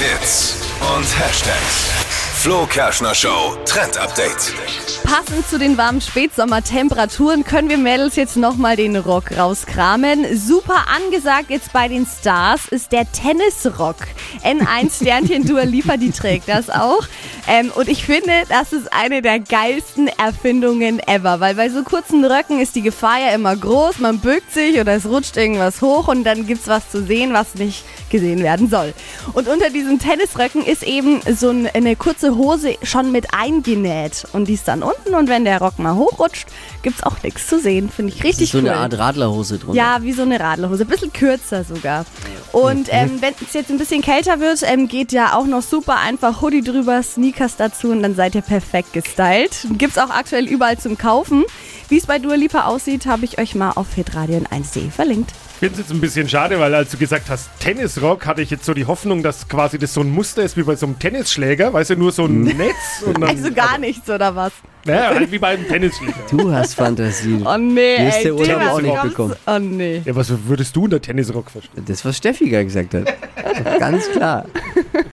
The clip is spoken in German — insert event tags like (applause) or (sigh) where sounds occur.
Hits und Hashtags. Flo Kerschner Show Trend Update. Passend zu den warmen Spätsommertemperaturen können wir Mädels jetzt nochmal den Rock rauskramen. Super angesagt jetzt bei den Stars ist der Tennisrock. N1 (laughs) Sternchen Dua Lipa, die trägt das auch. Ähm, und ich finde, das ist eine der geilsten Erfindungen ever, weil bei so kurzen Röcken ist die Gefahr ja immer groß. Man bückt sich oder es rutscht irgendwas hoch und dann gibt's was zu sehen, was nicht gesehen werden soll. Und unter diesen Tennisröcken ist eben so eine kurze Hose schon mit eingenäht und die ist dann unten und wenn der Rock mal hochrutscht, gibt's auch nichts zu sehen. Finde ich richtig so cool. eine Art Radlerhose drunter. Ja, wie so eine Radlerhose. Ein bisschen kürzer sogar. Und ähm, wenn es jetzt ein bisschen kälter wird, ähm, geht ja auch noch super einfach Hoodie drüber, Sneakers dazu und dann seid ihr perfekt gestylt. Gibt's auch aktuell überall zum Kaufen. Wie es bei Dua Lipa aussieht, habe ich euch mal auf hitradio 1.de verlinkt. Ich finde es jetzt ein bisschen schade, weil als du gesagt hast Tennisrock, hatte ich jetzt so die Hoffnung, dass quasi das so ein Muster ist wie bei so einem Tennisschläger, weißt du, nur so ein Netz. Und dann, Also gar nichts, oder was? Naja, halt wie bei einem Tennisschläger. Du hast Fantasie. Oh nee, Hier ist ey, der Urlaub auch nicht bekommen. Oh nee. Ja, was würdest du unter Tennisrock verstehen? Das, was Steffi gerade gesagt hat. Ganz klar.